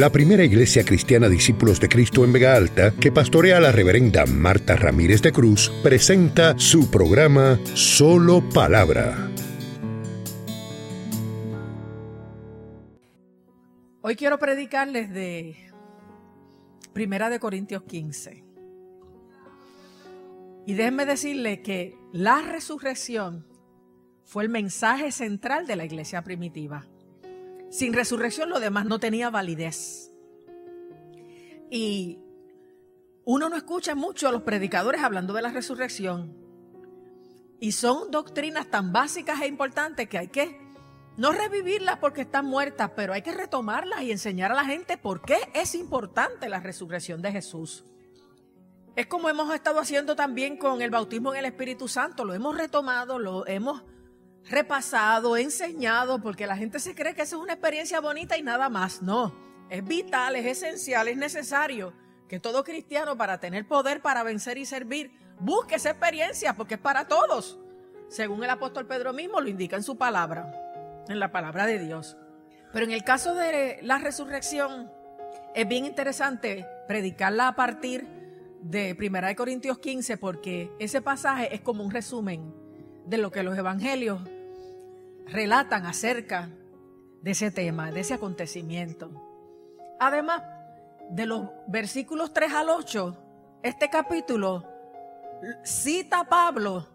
la primera iglesia cristiana Discípulos de Cristo en Vega Alta, que pastorea la reverenda Marta Ramírez de Cruz, presenta su programa Solo Palabra. Hoy quiero predicarles de Primera de Corintios 15. Y déjenme decirles que la resurrección fue el mensaje central de la iglesia primitiva. Sin resurrección lo demás no tenía validez. Y uno no escucha mucho a los predicadores hablando de la resurrección. Y son doctrinas tan básicas e importantes que hay que no revivirlas porque están muertas, pero hay que retomarlas y enseñar a la gente por qué es importante la resurrección de Jesús. Es como hemos estado haciendo también con el bautismo en el Espíritu Santo. Lo hemos retomado, lo hemos repasado, enseñado, porque la gente se cree que eso es una experiencia bonita y nada más. No, es vital, es esencial, es necesario que todo cristiano para tener poder para vencer y servir busque esa experiencia porque es para todos. Según el apóstol Pedro mismo lo indica en su palabra, en la palabra de Dios. Pero en el caso de la resurrección es bien interesante predicarla a partir de 1 Corintios 15 porque ese pasaje es como un resumen de lo que los evangelios relatan acerca de ese tema, de ese acontecimiento. Además, de los versículos 3 al 8, este capítulo cita a Pablo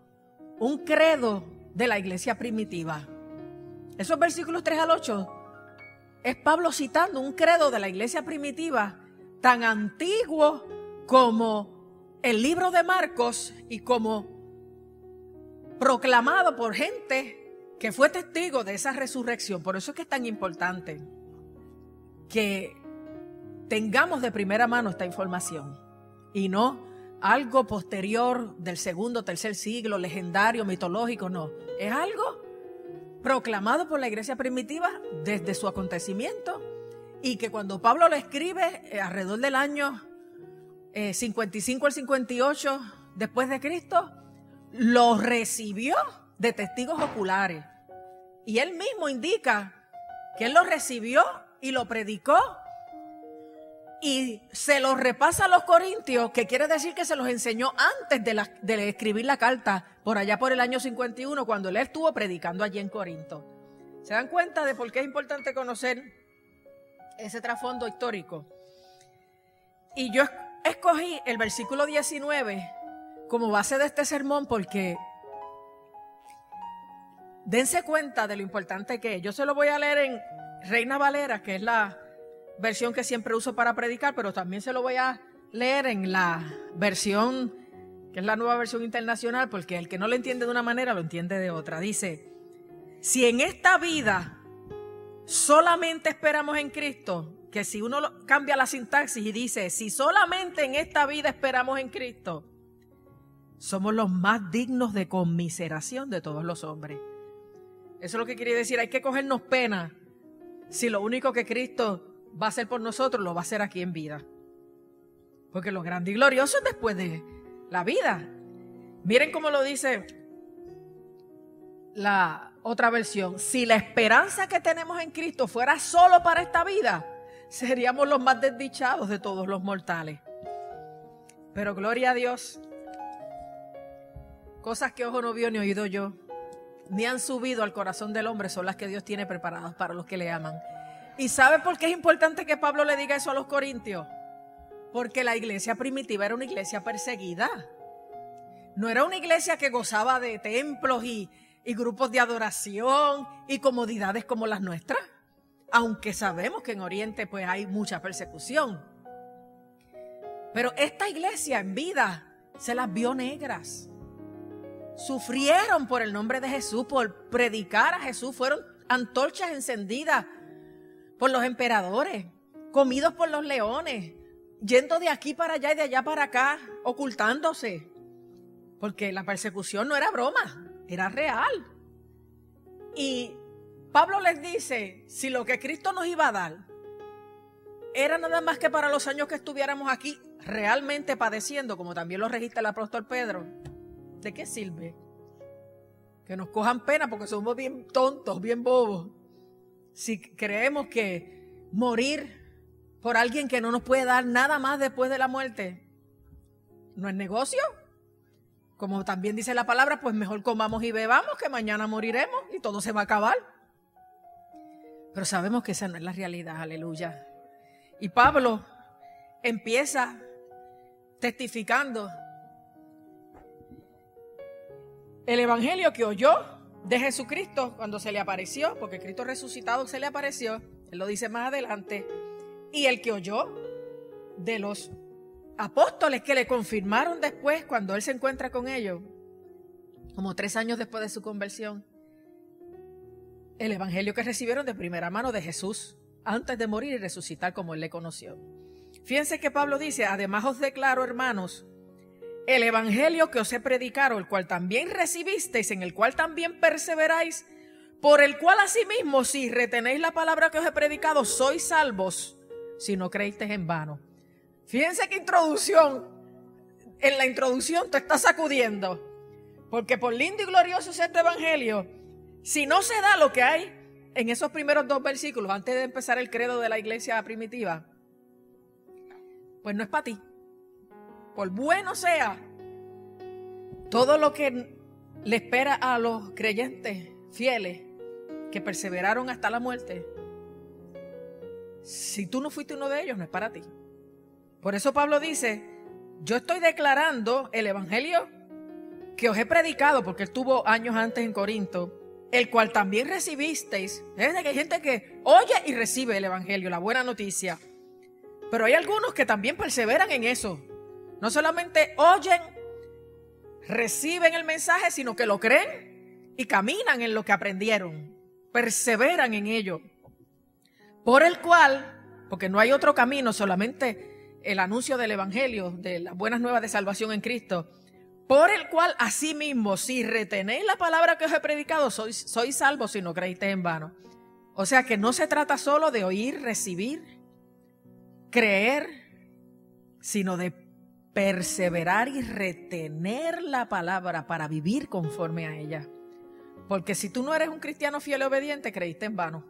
un credo de la iglesia primitiva. Esos versículos 3 al 8 es Pablo citando un credo de la iglesia primitiva tan antiguo como el libro de Marcos y como proclamado por gente que fue testigo de esa resurrección. Por eso es que es tan importante que tengamos de primera mano esta información y no algo posterior del segundo, tercer siglo, legendario, mitológico, no. Es algo proclamado por la iglesia primitiva desde su acontecimiento y que cuando Pablo lo escribe eh, alrededor del año 55 eh, al 58 después de Cristo, lo recibió de testigos oculares. Y él mismo indica que él lo recibió y lo predicó y se lo repasa a los corintios, que quiere decir que se los enseñó antes de, de, escribir la carta, por allá por el año 51, cuando él estuvo predicando allí en Corinto. ¿Se dan cuenta de por qué es importante conocer ese trasfondo histórico? Y yo escogí el versículo 19 como base de este sermón porque dense cuenta de lo importante que es. Yo se lo voy a leer en Reina Valera, que es la versión que siempre uso para predicar, pero también se lo voy a leer en la versión, que es la nueva versión internacional, porque el que no lo entiende de una manera lo entiende de otra. Dice, si en esta vida solamente esperamos en Cristo, que si uno cambia la sintaxis y dice, si solamente en esta vida esperamos en Cristo, somos los más dignos de conmiseración de todos los hombres. Eso es lo que quiere decir, hay que cogernos pena si lo único que Cristo va a hacer por nosotros lo va a hacer aquí en vida. Porque lo grande y glorioso es después de la vida. Miren cómo lo dice la otra versión. Si la esperanza que tenemos en Cristo fuera solo para esta vida, seríamos los más desdichados de todos los mortales. Pero gloria a Dios, cosas que ojo no vio ni oído yo, ni han subido al corazón del hombre, son las que Dios tiene preparadas para los que le aman. ¿Y sabe por qué es importante que Pablo le diga eso a los corintios? Porque la iglesia primitiva era una iglesia perseguida. No era una iglesia que gozaba de templos y, y grupos de adoración y comodidades como las nuestras. Aunque sabemos que en Oriente pues hay mucha persecución. Pero esta iglesia en vida se las vio negras sufrieron por el nombre de Jesús, por predicar a Jesús, fueron antorchas encendidas por los emperadores, comidos por los leones, yendo de aquí para allá y de allá para acá, ocultándose. Porque la persecución no era broma, era real. Y Pablo les dice, si lo que Cristo nos iba a dar era nada más que para los años que estuviéramos aquí realmente padeciendo, como también lo registra el apóstol Pedro, ¿de qué sirve? Que nos cojan pena porque somos bien tontos, bien bobos. Si creemos que morir por alguien que no nos puede dar nada más después de la muerte, no es negocio. Como también dice la palabra, pues mejor comamos y bebamos que mañana moriremos y todo se va a acabar. Pero sabemos que esa no es la realidad, aleluya. Y Pablo empieza testificando el evangelio que oyó de Jesucristo cuando se le apareció, porque Cristo resucitado se le apareció, él lo dice más adelante, y el que oyó de los apóstoles que le confirmaron después cuando él se encuentra con ellos, como tres años después de su conversión, el evangelio que recibieron de primera mano de Jesús antes de morir y resucitar como él le conoció. Fíjense que Pablo dice, además os declaro, hermanos, el evangelio que os he predicado, el cual también recibisteis, en el cual también perseveráis, por el cual asimismo, si retenéis la palabra que os he predicado, sois salvos, si no creísteis en vano. Fíjense qué introducción. En la introducción te está sacudiendo. Porque por lindo y glorioso es este evangelio, si no se da lo que hay en esos primeros dos versículos, antes de empezar el credo de la iglesia primitiva, pues no es para ti. Por bueno sea, todo lo que le espera a los creyentes fieles que perseveraron hasta la muerte, si tú no fuiste uno de ellos, no es para ti. Por eso Pablo dice, yo estoy declarando el Evangelio que os he predicado, porque él tuvo años antes en Corinto, el cual también recibisteis. Es que hay gente que oye y recibe el Evangelio, la buena noticia. Pero hay algunos que también perseveran en eso. No solamente oyen, reciben el mensaje, sino que lo creen y caminan en lo que aprendieron. Perseveran en ello. Por el cual, porque no hay otro camino, solamente el anuncio del Evangelio, de las buenas nuevas de salvación en Cristo, por el cual asimismo, si retenéis la palabra que os he predicado, sois, sois salvos si no creíste en vano. O sea que no se trata solo de oír, recibir, creer, sino de perseverar y retener la palabra para vivir conforme a ella. Porque si tú no eres un cristiano fiel y obediente, creíste en vano.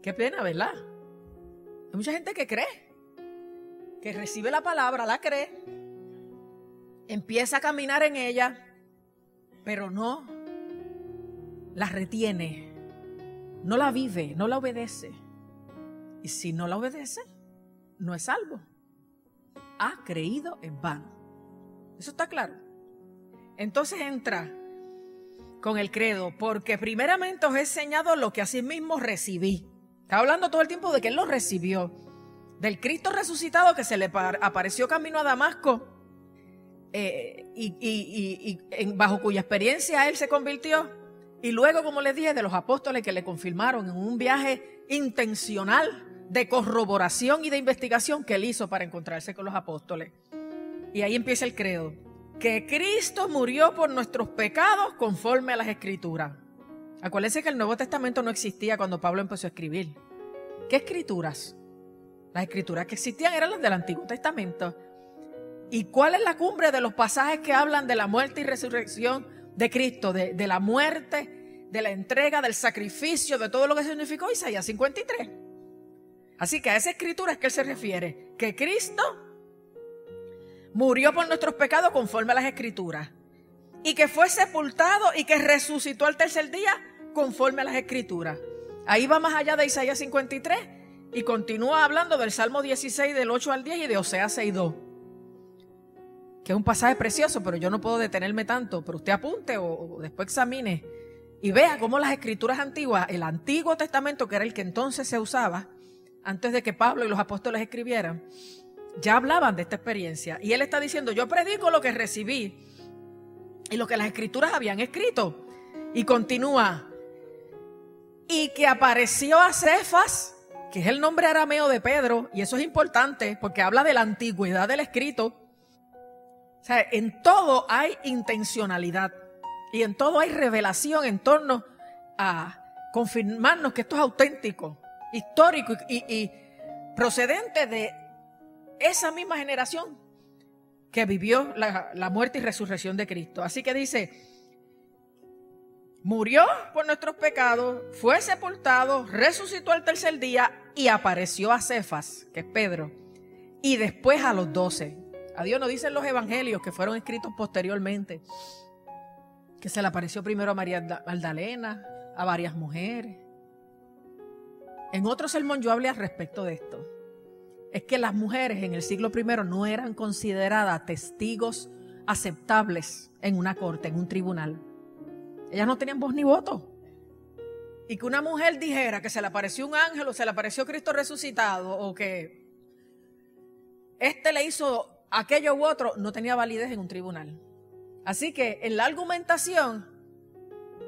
Qué pena, ¿verdad? Hay mucha gente que cree, que recibe la palabra, la cree, empieza a caminar en ella, pero no la retiene, no la vive, no la obedece. Y si no la obedece, no es salvo. Ha creído en vano. Eso está claro. Entonces entra con el credo, porque primeramente os he enseñado lo que mismo recibí. Está hablando todo el tiempo de que él lo recibió. Del Cristo resucitado que se le apareció camino a Damasco eh, y, bajo cuya experiencia él se convirtió. Y luego, como les dije, de los apóstoles que le confirmaron en un viaje intencional de corroboración y de investigación que él hizo para encontrarse con los apóstoles. Y ahí empieza el credo. Que Cristo murió por nuestros pecados conforme a las escrituras. Acuérdense que el Nuevo Testamento no existía cuando Pablo empezó a escribir. ¿Qué escrituras? Las escrituras que existían eran las del Antiguo Testamento. ¿Y cuál es la cumbre de los pasajes que hablan de la muerte y resurrección de Cristo? De, la muerte, de la entrega, del sacrificio, de todo lo que significó Isaías 53. Así que a esa escritura es que él se refiere, que Cristo murió por nuestros pecados conforme a las escrituras y que fue sepultado y que resucitó al tercer día conforme a las escrituras. Ahí va más allá de Isaías 53 y continúa hablando del Salmo 16 del 8 al 10 y de Oseas 6.2 que es un pasaje precioso, pero yo no puedo detenerme tanto, pero usted apunte o, después examine y vea cómo las escrituras antiguas, el Antiguo Testamento, que era el que entonces se usaba, antes de que Pablo y los apóstoles escribieran, ya hablaban de esta experiencia. Y él está diciendo, yo predico lo que recibí y lo que las escrituras habían escrito. Y continúa, y que apareció a Cefas, que es el nombre arameo de Pedro, y eso es importante porque habla de la antigüedad del escrito. O sea, en todo hay intencionalidad y en todo hay revelación en torno a confirmarnos que esto es auténtico histórico y, procedente de esa misma generación que vivió la, la, muerte y resurrección de Cristo. Así que dice, murió por nuestros pecados, fue sepultado, resucitó al tercer día y apareció a Cefas, que es Pedro, y después a los doce. A Dios nos dicen los evangelios que fueron escritos posteriormente, que se le apareció primero a María Magdalena, a varias mujeres. En otro sermón yo hablé al respecto de esto. Es que las mujeres en el siglo I no eran consideradas testigos aceptables en una corte, en un tribunal. Ellas no tenían voz ni voto. Y que una mujer dijera que se le apareció un ángel o se le apareció Cristo resucitado o que este le hizo aquello u otro, no tenía validez en un tribunal. Así que en la argumentación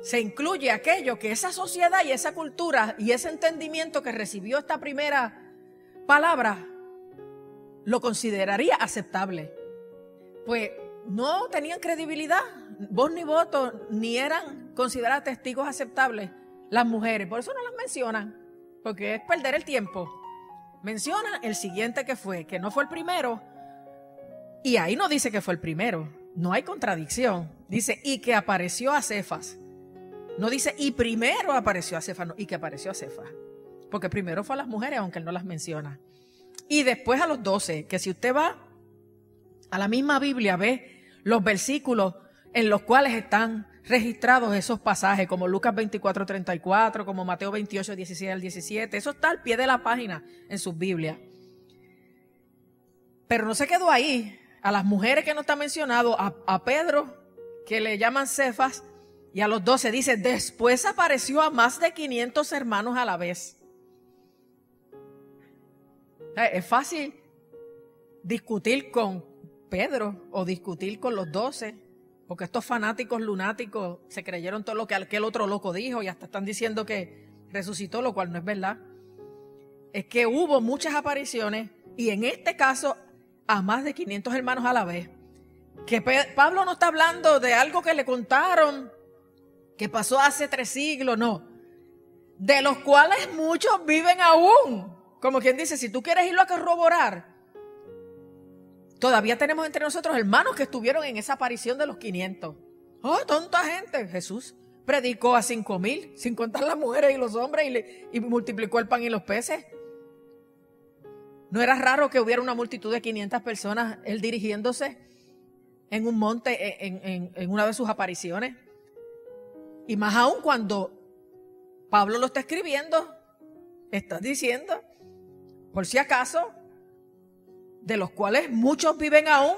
se incluye aquello que esa sociedad y esa cultura y ese entendimiento que recibió esta primera palabra lo consideraría aceptable. Pues no tenían credibilidad, voz ni voto, ni eran consideradas testigos aceptables las mujeres. Por eso no las mencionan, porque es perder el tiempo. Menciona el siguiente que fue, que no fue el primero, y ahí no dice que fue el primero, no hay contradicción. Dice, y que apareció a Cefas. No dice, y primero apareció a Cefas, no, y que apareció a Cefas. Porque primero fue a las mujeres, aunque él no las menciona. Y después a los doce, que si usted va a la misma Biblia, ve los versículos en los cuales están registrados esos pasajes, como Lucas 24, 34, como Mateo 28, 16 al 17. Eso está al pie de la página en sus Biblias. Pero no se quedó ahí. A las mujeres que no está mencionado, a, a Pedro, que le llaman Cefas, y a los doce dice, después apareció a más de 500 hermanos a la vez. Es fácil discutir con Pedro o discutir con los doce, porque estos fanáticos lunáticos se creyeron todo lo que aquel otro loco dijo y hasta están diciendo que resucitó, lo cual no es verdad. Es que hubo muchas apariciones y en este caso a más de 500 hermanos a la vez. Que Pablo no está hablando de algo que le contaron, que pasó hace tres siglos, no. De los cuales muchos viven aún. Como quien dice, si tú quieres irlo a corroborar, todavía tenemos entre nosotros hermanos que estuvieron en esa aparición de los 500. ¡Oh, tonta gente! Jesús predicó a cinco mil, sin contar las mujeres y los hombres, y, y, multiplicó el pan y los peces. No era raro que hubiera una multitud de 500 personas, él dirigiéndose en un monte en una de sus apariciones. Y más aún cuando Pablo lo está escribiendo, está diciendo por si acaso, de los cuales muchos viven aún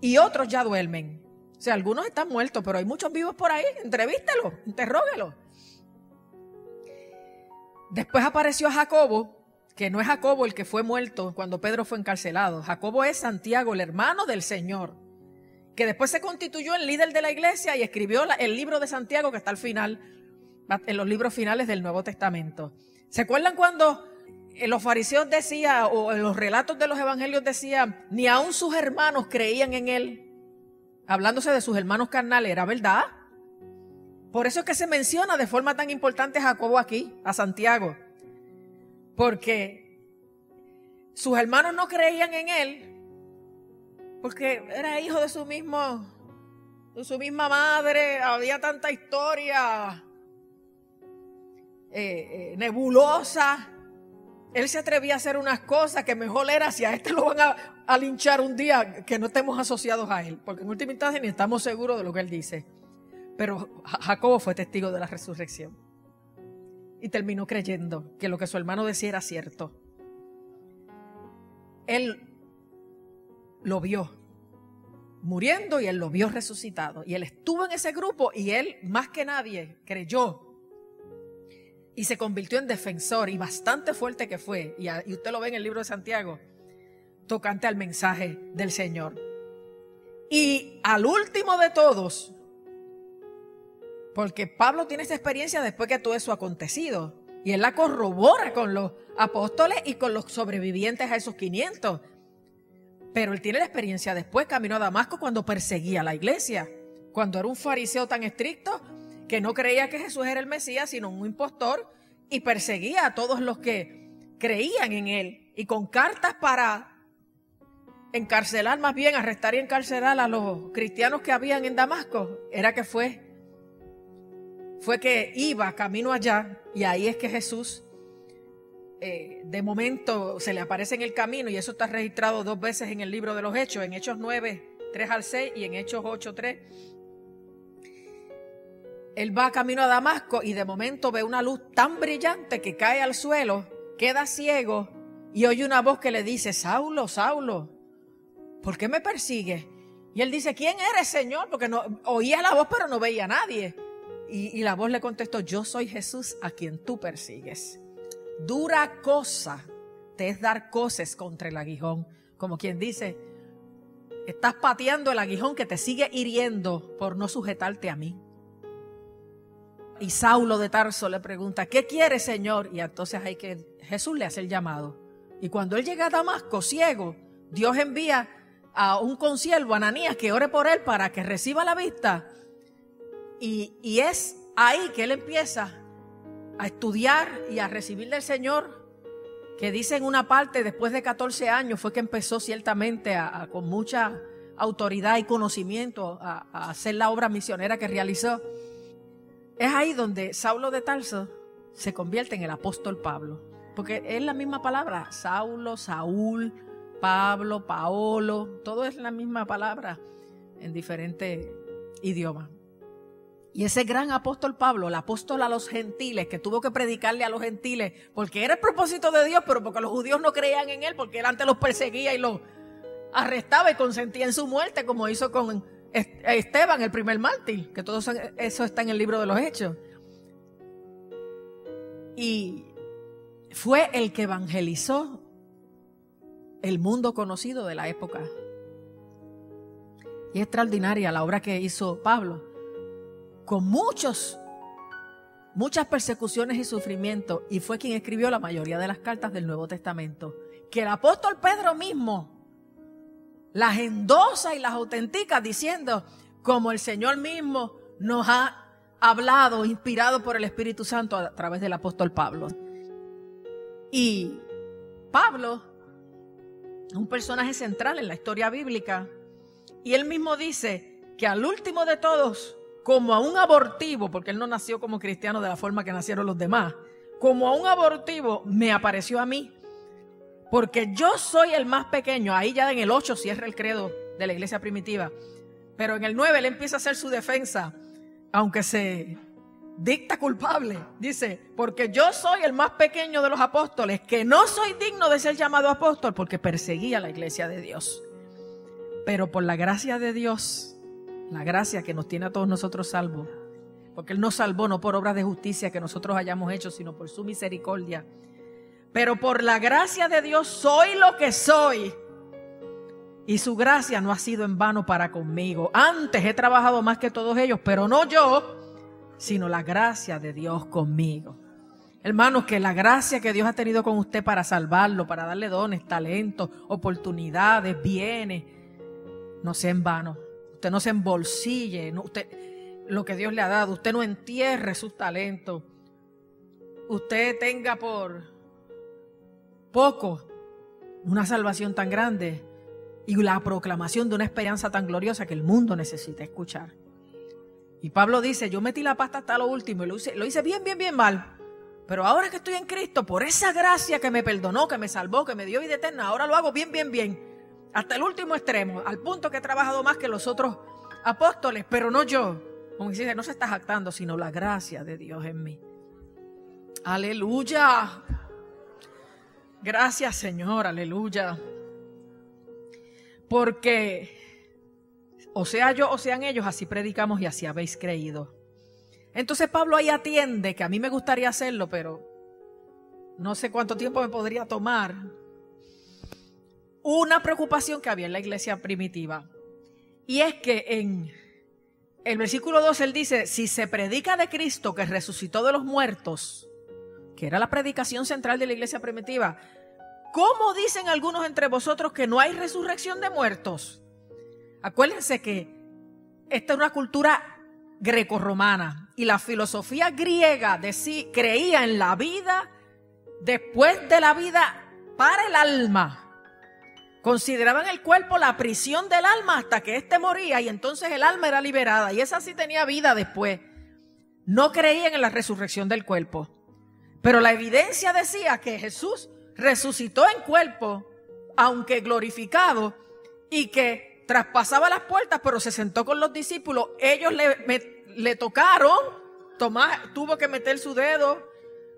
y otros ya duermen. O sea, algunos están muertos, pero hay muchos vivos por ahí. Entrevístelo, interróguelo. Después apareció Jacobo, que no es Jacobo el que fue muerto cuando Pedro fue encarcelado. Jacobo es Santiago, el hermano del Señor, que después se constituyó en líder de la iglesia y escribió el libro de Santiago que está al final, en los libros finales del Nuevo Testamento. ¿Se acuerdan cuando los fariseos decían, o en los relatos de los evangelios decían, ni aun sus hermanos creían en él. Hablándose de sus hermanos carnales, ¿era verdad? Por eso es que se menciona de forma tan importante a Jacobo aquí, a Santiago. Porque sus hermanos no creían en él, porque era hijo de su mismo, de su misma madre, había tanta historia eh, eh, nebulosa él se atrevía a hacer unas cosas que mejor era si a este lo van a, linchar un día que no estemos asociados a él, porque en última instancia ni estamos seguros de lo que él dice. Pero Jacobo fue testigo de la resurrección y terminó creyendo que lo que su hermano decía era cierto. Él lo vio muriendo y él lo vio resucitado. Y él estuvo en ese grupo y él más que nadie creyó y se convirtió en defensor y bastante fuerte que fue, y, usted lo ve en el libro de Santiago, tocante al mensaje del Señor. Y al último de todos, porque Pablo tiene esa experiencia después que todo eso ha acontecido, y él la corrobora con los apóstoles y con los sobrevivientes a esos 500. Pero él tiene la experiencia después, camino a Damasco cuando perseguía a la iglesia, cuando era un fariseo tan estricto que no creía que Jesús era el Mesías, sino un impostor, y perseguía a todos los que creían en él, y con cartas para encarcelar, más bien arrestar y encarcelar a los cristianos que habían en Damasco, era que fue fue que iba camino allá y ahí es que Jesús eh, de momento se le aparece en el camino y eso está registrado dos veces en el libro de los Hechos, en Hechos 9, 3 al 6 y en Hechos 8, 3. Él va camino a Damasco y de momento ve una luz tan brillante que cae al suelo, queda ciego y oye una voz que le dice, Saulo, Saulo, ¿por qué me persigues? Y él dice, ¿quién eres, Señor? Porque no, oía la voz pero no veía a nadie. Y, y la voz le contestó, yo soy Jesús a quien tú persigues. Dura cosa te es dar cosas contra el aguijón. Como quien dice, estás pateando el aguijón que te sigue hiriendo por no sujetarte a mí. Y Saulo de Tarso le pregunta, ¿qué quiere, Señor? Y entonces hay que Jesús le hace el llamado. Y cuando él llega a Damasco ciego, Dios envía a un consiervo, Ananías, que ore por él para que reciba la vista. Y, y es ahí que él empieza a estudiar y a recibir del Señor, que dice en una parte, después de 14 años, fue que empezó ciertamente con mucha autoridad y conocimiento a, a hacer la obra misionera que realizó. Es ahí donde Saulo de Tarso se convierte en el apóstol Pablo. Porque es la misma palabra, Saulo, Saúl, Pablo, Paolo, todo es la misma palabra en diferentes idiomas. Y ese gran apóstol Pablo, el apóstol a los gentiles, que tuvo que predicarle a los gentiles, porque era el propósito de Dios, pero porque los judíos no creían en él, porque él antes los perseguía y los arrestaba y consentía en su muerte, como hizo con Esteban, el primer mártir, que todo eso está en el libro de los Hechos. Y fue el que evangelizó el mundo conocido de la época. Y extraordinaria la obra que hizo Pablo, con muchos, muchas persecuciones y sufrimientos, y fue quien escribió la mayoría de las cartas del Nuevo Testamento. Que el apóstol Pedro mismo las endosa y las autentica diciendo, como el Señor mismo nos ha hablado, inspirado por el Espíritu Santo a través del apóstol Pablo. Y Pablo, un personaje central en la historia bíblica, y él mismo dice que al último de todos, como a un abortivo, porque él no nació como cristiano de la forma que nacieron los demás, como a un abortivo me apareció a mí porque yo soy el más pequeño. Ahí ya en el 8 cierra el credo de la iglesia primitiva. Pero en el 9 él empieza a hacer su defensa, aunque se dicta culpable. Dice, porque yo soy el más pequeño de los apóstoles, que no soy digno de ser llamado apóstol porque perseguía la iglesia de Dios. Pero por la gracia de Dios, la gracia que nos tiene a todos nosotros salvos, porque Él nos salvó no por obras de justicia que nosotros hayamos hecho, sino por su misericordia pero por la gracia de Dios soy lo que soy. Y su gracia no ha sido en vano para conmigo. Antes he trabajado más que todos ellos, pero no yo, sino la gracia de Dios conmigo. Hermanos, que la gracia que Dios ha tenido con usted para salvarlo, para darle dones, talentos, oportunidades, bienes, no sea en vano. Usted no se embolsille, usted, lo que Dios le ha dado, usted no entierre sus talentos. Usted tenga por poco una salvación tan grande y la proclamación de una esperanza tan gloriosa que el mundo necesita escuchar. Y Pablo dice, yo metí la pasta hasta lo último y lo hice, lo hice bien, bien, bien mal. Pero ahora que estoy en Cristo, por esa gracia que me perdonó, que me salvó, que me dio vida eterna, ahora lo hago bien, bien, bien. Hasta el último extremo, al punto que he trabajado más que los otros apóstoles, pero no yo. Como dice, no se está jactando, sino la gracia de Dios en mí. Aleluya. Gracias Señor, aleluya. Porque, o sea yo o sean ellos, así predicamos y así habéis creído. Entonces Pablo ahí atiende, que a mí me gustaría hacerlo, pero no sé cuánto tiempo me podría tomar, una preocupación que había en la iglesia primitiva. Y es que en el versículo 2 él dice, si se predica de Cristo que resucitó de los muertos, que era la predicación central de la iglesia primitiva, ¿cómo dicen algunos entre vosotros que no hay resurrección de muertos? Acuérdense que esta es una cultura grecorromana y la filosofía griega de sí creía en la vida después de la vida para el alma. Consideraban el cuerpo la prisión del alma hasta que éste moría y entonces el alma era liberada y esa sí tenía vida después. no creían en la resurrección del cuerpo. Pero la evidencia decía que Jesús resucitó en cuerpo, aunque glorificado, y que traspasaba las puertas, pero se sentó con los discípulos. Ellos le, tocaron, Tomás tuvo que meter su dedo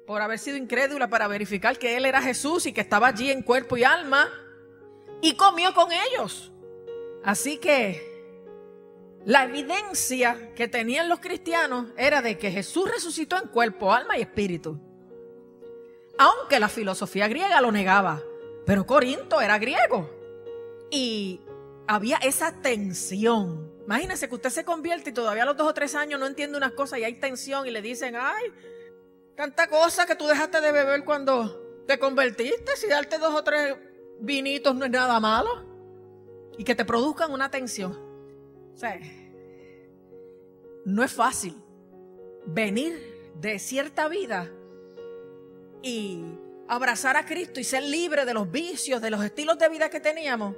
por haber sido incrédula para verificar que él era Jesús y que estaba allí en cuerpo y alma, y comió con ellos. Así que la evidencia que tenían los cristianos era de que Jesús resucitó en cuerpo, alma y espíritu. Aunque la filosofía griega lo negaba, pero Corinto era griego. Y había esa tensión. Imagínense que usted se convierte y todavía a los dos o tres años no entiende unas cosas y hay tensión y le dicen, ay, tanta cosa que tú dejaste de beber cuando te convertiste, si darte dos o tres vinitos no es nada malo. Y que te produzcan una tensión. O sea, no es fácil venir de cierta vida y abrazar a Cristo y ser libre de los vicios, de los estilos de vida que teníamos,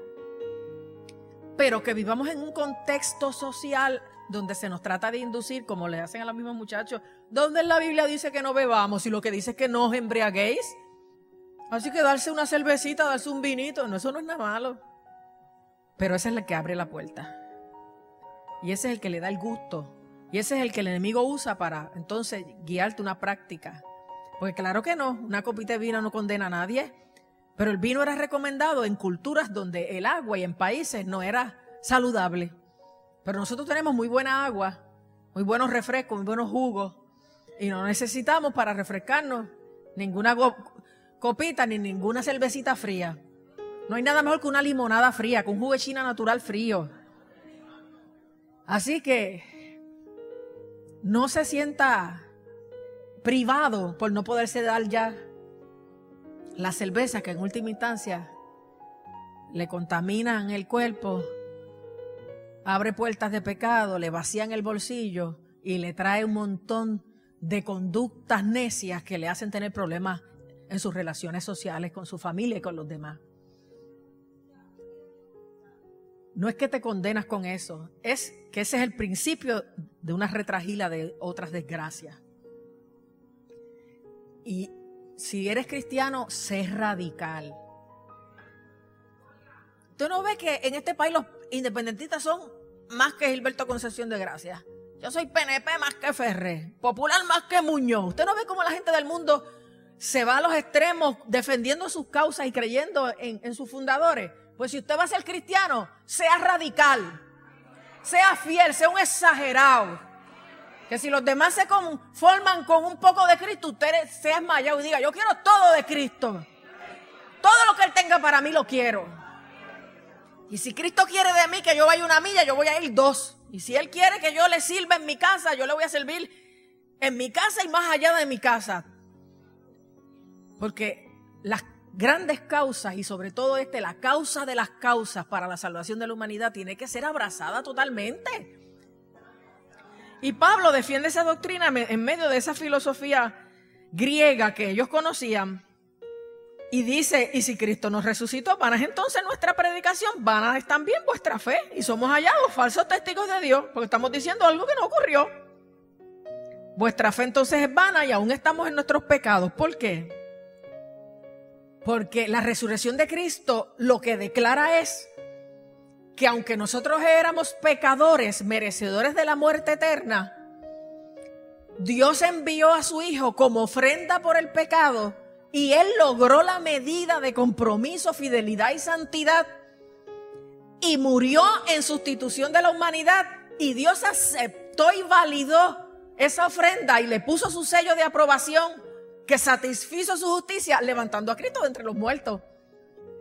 pero que vivamos en un contexto social donde se nos trata de inducir, como le hacen a los mismos muchachos, donde en la Biblia dice que no bebamos y lo que dice es que no os embriaguéis. Así que darse una cervecita, darse un vinito, no, eso no es nada malo. Pero ese es el que abre la puerta. Y ese es el que le da el gusto. Y ese es el que el enemigo usa para entonces guiarte una práctica. Porque claro que no, una copita de vino no condena a nadie. Pero el vino era recomendado en culturas donde el agua y en países no era saludable. Pero nosotros tenemos muy buena agua, muy buenos refrescos, muy buenos jugos. Y no necesitamos para refrescarnos ninguna copita ni ninguna cervecita fría. No hay nada mejor que una limonada fría, con jugo de china natural frío. Así que no se sienta privado por no poderse dar ya la cerveza que en última instancia le contaminan el cuerpo, abre puertas de pecado, le vacían el bolsillo y le trae un montón de conductas necias que le hacen tener problemas en sus relaciones sociales con su familia y con los demás. No es que te condenas con eso, es que ese es el principio de una retragila de otras desgracias. Y si eres cristiano, sé radical. Tú no ves que en este país los independentistas son más que Gilberto Concepción de Gracia. Yo soy PNP más que Ferré, popular más que Muñoz. Usted no ve cómo la gente del mundo se va a los extremos defendiendo sus causas y creyendo en, sus fundadores. Pues si usted va a ser cristiano, sea radical, sea fiel, sea un exagerado. Que si los demás se conforman con un poco de Cristo, usted sea esmayado y diga, yo quiero todo de Cristo. Todo lo que Él tenga para mí lo quiero. Y si Cristo quiere de mí que yo vaya una milla, yo voy a ir dos. Y si Él quiere que yo le sirva en mi casa, yo le voy a servir en mi casa y más allá de mi casa. Porque las grandes causas y sobre todo este, la causa de las causas para la salvación de la humanidad tiene que ser abrazada totalmente. Y Pablo defiende esa doctrina en medio de esa filosofía griega que ellos conocían y dice, y si Cristo nos resucitó, van a entonces nuestra predicación, van a también vuestra fe y somos hallados falsos testigos de Dios porque estamos diciendo algo que no ocurrió. Vuestra fe entonces es vana y aún estamos en nuestros pecados. ¿Por qué? Porque la resurrección de Cristo lo que declara es que aunque nosotros éramos pecadores, merecedores de la muerte eterna, Dios envió a su Hijo como ofrenda por el pecado y Él logró la medida de compromiso, fidelidad y santidad y murió en sustitución de la humanidad. Y Dios aceptó y validó esa ofrenda y le puso su sello de aprobación que satisfizo su justicia levantando a Cristo de entre los muertos.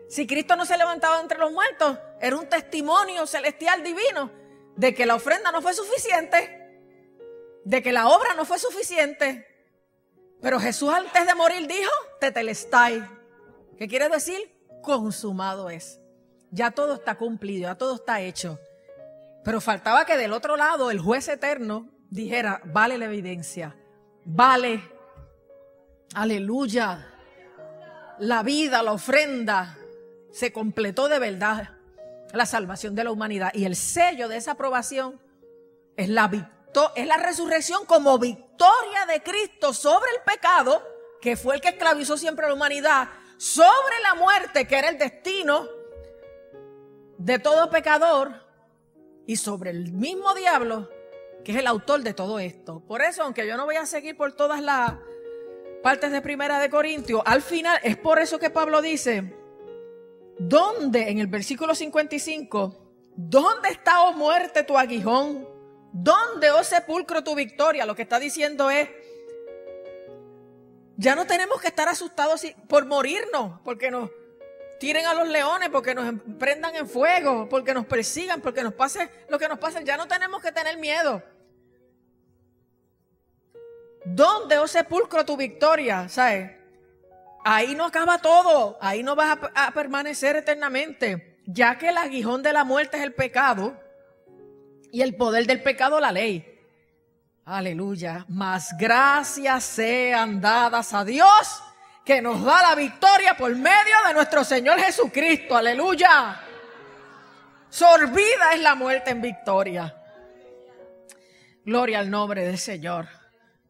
Si Cristo no se levantaba de entre los muertos, era un testimonio celestial divino de que la ofrenda no fue suficiente, de que la obra no fue suficiente. Pero Jesús antes de morir dijo, tetelestai. ¿Qué quiere decir? Consumado es. Ya todo está cumplido, ya todo está hecho. Pero faltaba que del otro lado el juez eterno dijera, vale la evidencia, vale Aleluya. La vida, la ofrenda, se completó de verdad la salvación de la humanidad. Y el sello de esa aprobación es la es la resurrección como victoria de Cristo sobre el pecado, que fue el que esclavizó siempre a la humanidad, sobre la muerte, que era el destino de todo pecador, y sobre el mismo diablo, que es el autor de todo esto. Por eso, aunque yo no voy a seguir por todas las partes de Primera de Corintios, al final es por eso que Pablo dice, ¿dónde en el versículo 55, dónde está, oh muerte, tu aguijón? ¿Dónde, oh sepulcro, tu victoria? Lo que está diciendo es, ya no tenemos que estar asustados por morirnos, porque nos tiren a los leones, porque nos prendan en fuego, porque nos persigan, porque nos pase lo que nos pase. Ya no tenemos que tener miedo. ¿Dónde, oh sepulcro, tu victoria? ¿Sabes? Ahí no acaba todo, ahí no vas a, a permanecer eternamente, ya que el aguijón de la muerte es el pecado y el poder del pecado la ley. Aleluya. Más gracias sean dadas a Dios que nos da la victoria por medio de nuestro Señor Jesucristo. Aleluya. Sorbida es la muerte en victoria. Gloria al nombre del Señor.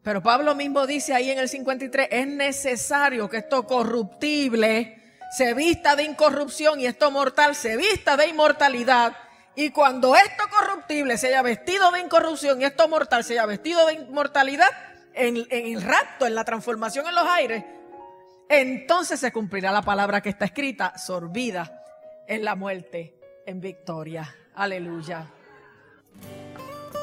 Pero Pablo mismo dice ahí en el 53, es necesario que esto corruptible se vista de incorrupción y esto mortal se vista de inmortalidad. Y cuando esto corruptible se haya vestido de incorrupción y esto mortal se haya vestido de inmortalidad, en, el rapto, en la transformación en los aires, entonces se cumplirá la palabra que está escrita, sorbida en la muerte, en victoria. Aleluya.